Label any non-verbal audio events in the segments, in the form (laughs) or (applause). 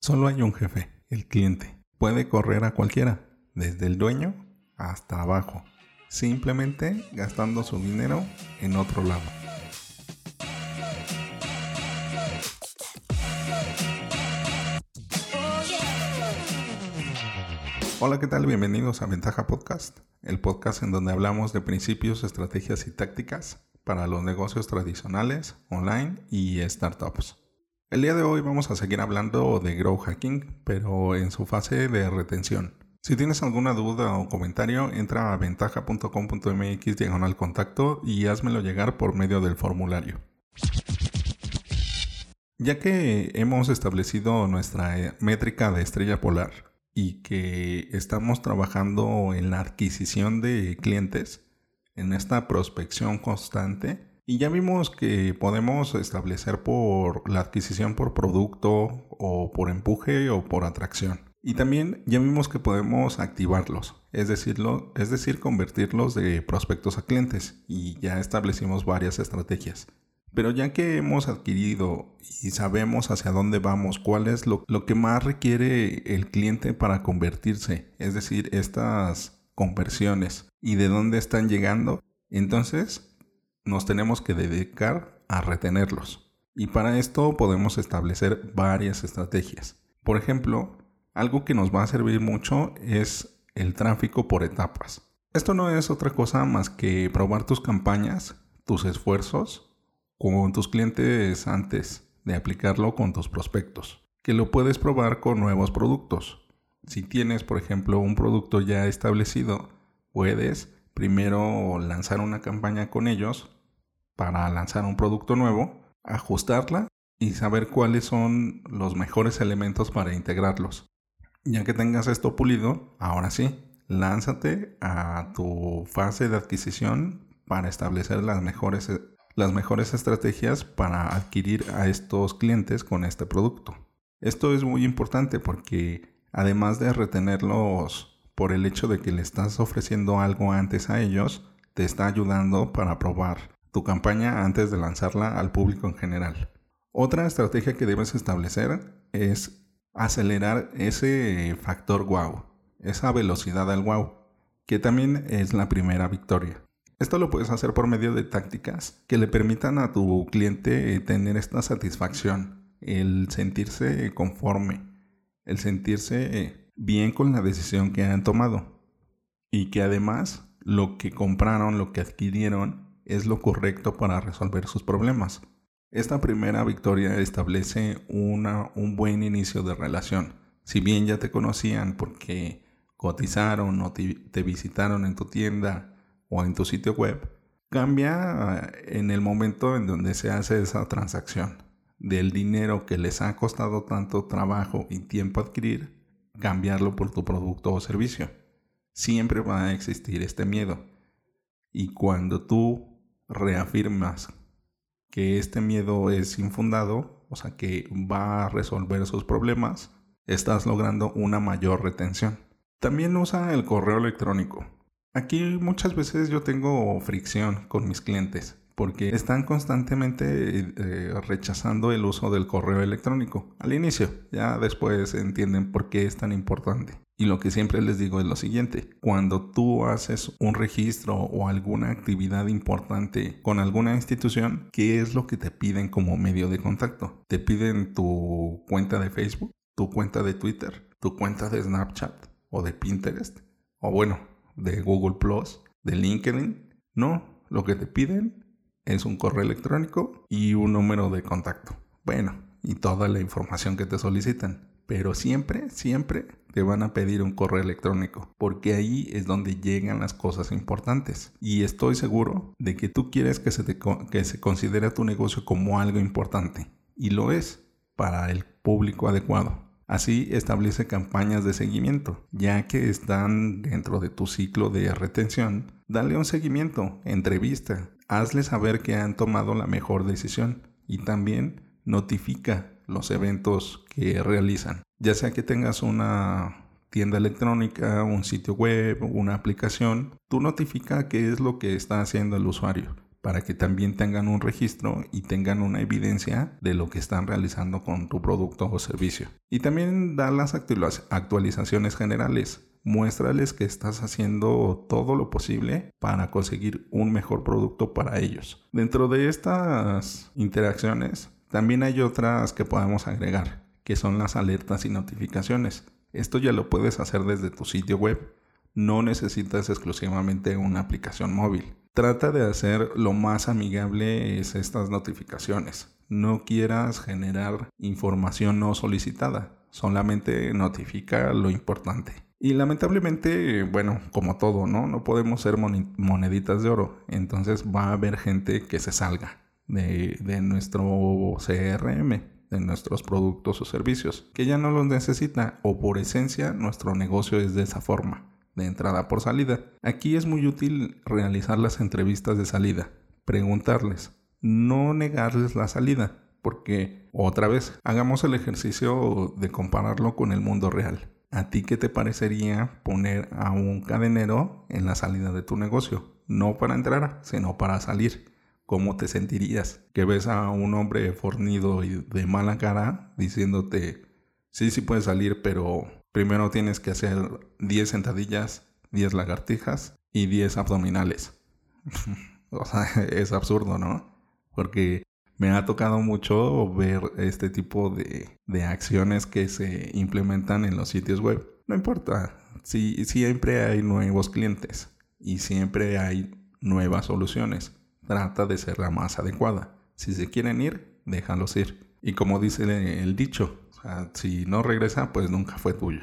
Solo hay un jefe, el cliente. Puede correr a cualquiera, desde el dueño hasta abajo, simplemente gastando su dinero en otro lado. Hola, ¿qué tal? Bienvenidos a Ventaja Podcast, el podcast en donde hablamos de principios, estrategias y tácticas para los negocios tradicionales, online y startups. El día de hoy vamos a seguir hablando de Grow Hacking, pero en su fase de retención. Si tienes alguna duda o comentario, entra a ventaja.com.mx diagonal contacto y házmelo llegar por medio del formulario. Ya que hemos establecido nuestra eh, métrica de estrella polar y que estamos trabajando en la adquisición de clientes, en esta prospección constante, y ya vimos que podemos establecer por la adquisición por producto o por empuje o por atracción. Y también ya vimos que podemos activarlos, es, es decir, convertirlos de prospectos a clientes. Y ya establecimos varias estrategias. Pero ya que hemos adquirido y sabemos hacia dónde vamos, cuál es lo, lo que más requiere el cliente para convertirse, es decir, estas conversiones y de dónde están llegando, entonces nos tenemos que dedicar a retenerlos. Y para esto podemos establecer varias estrategias. Por ejemplo, algo que nos va a servir mucho es el tráfico por etapas. Esto no es otra cosa más que probar tus campañas, tus esfuerzos con tus clientes antes de aplicarlo con tus prospectos, que lo puedes probar con nuevos productos. Si tienes, por ejemplo, un producto ya establecido, puedes primero lanzar una campaña con ellos para lanzar un producto nuevo, ajustarla y saber cuáles son los mejores elementos para integrarlos. Ya que tengas esto pulido, ahora sí, lánzate a tu fase de adquisición para establecer las mejores, las mejores estrategias para adquirir a estos clientes con este producto. Esto es muy importante porque además de retenerlos por el hecho de que le estás ofreciendo algo antes a ellos, te está ayudando para probar tu campaña antes de lanzarla al público en general. Otra estrategia que debes establecer es acelerar ese factor wow, esa velocidad al wow, que también es la primera victoria. Esto lo puedes hacer por medio de tácticas que le permitan a tu cliente tener esta satisfacción, el sentirse conforme, el sentirse bien con la decisión que han tomado y que además lo que compraron, lo que adquirieron, es lo correcto para resolver sus problemas. Esta primera victoria establece una, un buen inicio de relación. Si bien ya te conocían porque cotizaron o te, te visitaron en tu tienda o en tu sitio web, cambia eh, en el momento en donde se hace esa transacción. Del dinero que les ha costado tanto trabajo y tiempo adquirir, cambiarlo por tu producto o servicio. Siempre va a existir este miedo. Y cuando tú reafirmas que este miedo es infundado, o sea que va a resolver sus problemas, estás logrando una mayor retención. También usa el correo electrónico. Aquí muchas veces yo tengo fricción con mis clientes porque están constantemente eh, rechazando el uso del correo electrónico al inicio. Ya después entienden por qué es tan importante. Y lo que siempre les digo es lo siguiente, cuando tú haces un registro o alguna actividad importante con alguna institución, ¿qué es lo que te piden como medio de contacto? Te piden tu cuenta de Facebook, tu cuenta de Twitter, tu cuenta de Snapchat o de Pinterest, o bueno, de Google Plus, de LinkedIn. No, lo que te piden es un correo electrónico y un número de contacto. Bueno, y toda la información que te solicitan. Pero siempre, siempre te van a pedir un correo electrónico, porque ahí es donde llegan las cosas importantes. Y estoy seguro de que tú quieres que se, te, que se considere tu negocio como algo importante. Y lo es para el público adecuado. Así establece campañas de seguimiento, ya que están dentro de tu ciclo de retención. Dale un seguimiento, entrevista, hazle saber que han tomado la mejor decisión y también notifica los eventos que realizan. Ya sea que tengas una tienda electrónica, un sitio web, una aplicación, tú notifica qué es lo que está haciendo el usuario para que también tengan un registro y tengan una evidencia de lo que están realizando con tu producto o servicio. Y también da las actualizaciones generales. Muéstrales que estás haciendo todo lo posible para conseguir un mejor producto para ellos. Dentro de estas interacciones, también hay otras que podemos agregar, que son las alertas y notificaciones. Esto ya lo puedes hacer desde tu sitio web. No necesitas exclusivamente una aplicación móvil. Trata de hacer lo más amigable estas notificaciones. No quieras generar información no solicitada. Solamente notifica lo importante. Y lamentablemente, bueno, como todo, ¿no? No podemos ser moneditas de oro. Entonces va a haber gente que se salga de, de nuestro CRM, de nuestros productos o servicios, que ya no los necesita o por esencia nuestro negocio es de esa forma de entrada por salida. Aquí es muy útil realizar las entrevistas de salida, preguntarles, no negarles la salida, porque otra vez, hagamos el ejercicio de compararlo con el mundo real. ¿A ti qué te parecería poner a un cadenero en la salida de tu negocio? No para entrar, sino para salir. ¿Cómo te sentirías? Que ves a un hombre fornido y de mala cara diciéndote, sí, sí puedes salir, pero Primero tienes que hacer 10 sentadillas, 10 lagartijas y 10 abdominales. (laughs) o sea, es absurdo, ¿no? Porque me ha tocado mucho ver este tipo de, de, acciones que se implementan en los sitios web. No importa, si, siempre hay nuevos clientes y siempre hay nuevas soluciones. Trata de ser la más adecuada. Si se quieren ir, déjalos ir. Y como dice el dicho, si no regresa, pues nunca fue tuyo.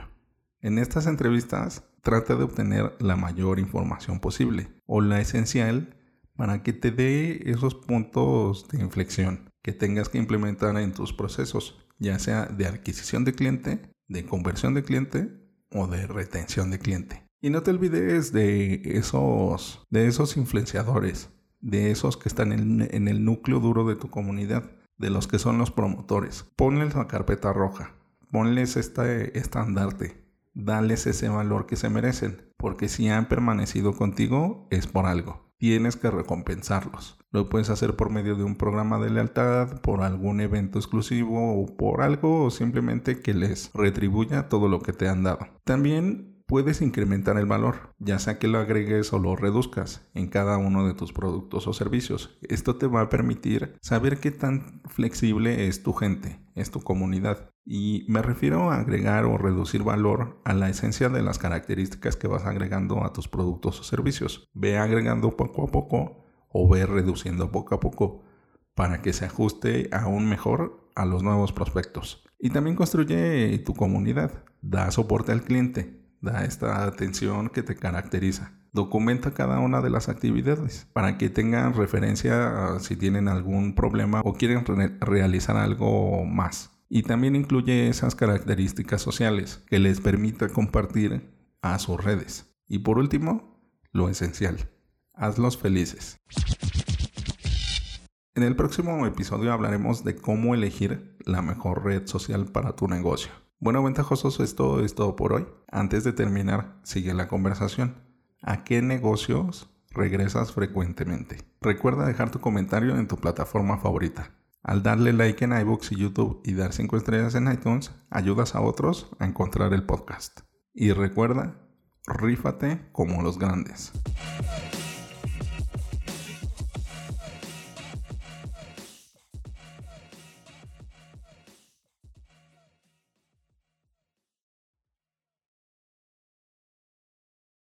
En estas entrevistas, trata de obtener la mayor información posible o la esencial para que te dé esos puntos de inflexión que tengas que implementar en tus procesos, ya sea de adquisición de cliente, de conversión de cliente o de retención de cliente. Y no te olvides de esos, de esos influenciadores, de esos que están en, en el núcleo duro de tu comunidad de los que son los promotores. Ponles la carpeta roja, ponles este estandarte, dales ese valor que se merecen, porque si han permanecido contigo es por algo. Tienes que recompensarlos. Lo puedes hacer por medio de un programa de lealtad, por algún evento exclusivo o por algo simplemente que les retribuya todo lo que te han dado. También puedes incrementar el valor, ya sea que lo agregues o lo reduzcas en cada uno de tus productos o servicios. Esto te va a permitir saber qué tan flexible es tu gente, es tu comunidad. Y me refiero a agregar o reducir valor a la esencia de las características que vas agregando a tus productos o servicios. Ve agregando poco a poco o ve reduciendo poco a poco para que se ajuste aún mejor a los nuevos prospectos. Y también construye tu comunidad, da soporte al cliente, da esta atención que te caracteriza. Documenta cada una de las actividades para que tengan referencia si tienen algún problema o quieren realizar algo más. Y también incluye esas características sociales que les permita compartir a sus redes. Y por último, lo esencial, hazlos felices. En el próximo episodio hablaremos de cómo elegir la mejor red social para tu negocio. Bueno, ventajosos, esto es todo por hoy. Antes de terminar, sigue la conversación. ¿A qué negocios regresas frecuentemente? Recuerda dejar tu comentario en tu plataforma favorita. Al darle like en iBooks y YouTube y dar 5 estrellas en iTunes, ayudas a otros a encontrar el podcast. Y recuerda, rífate como los grandes.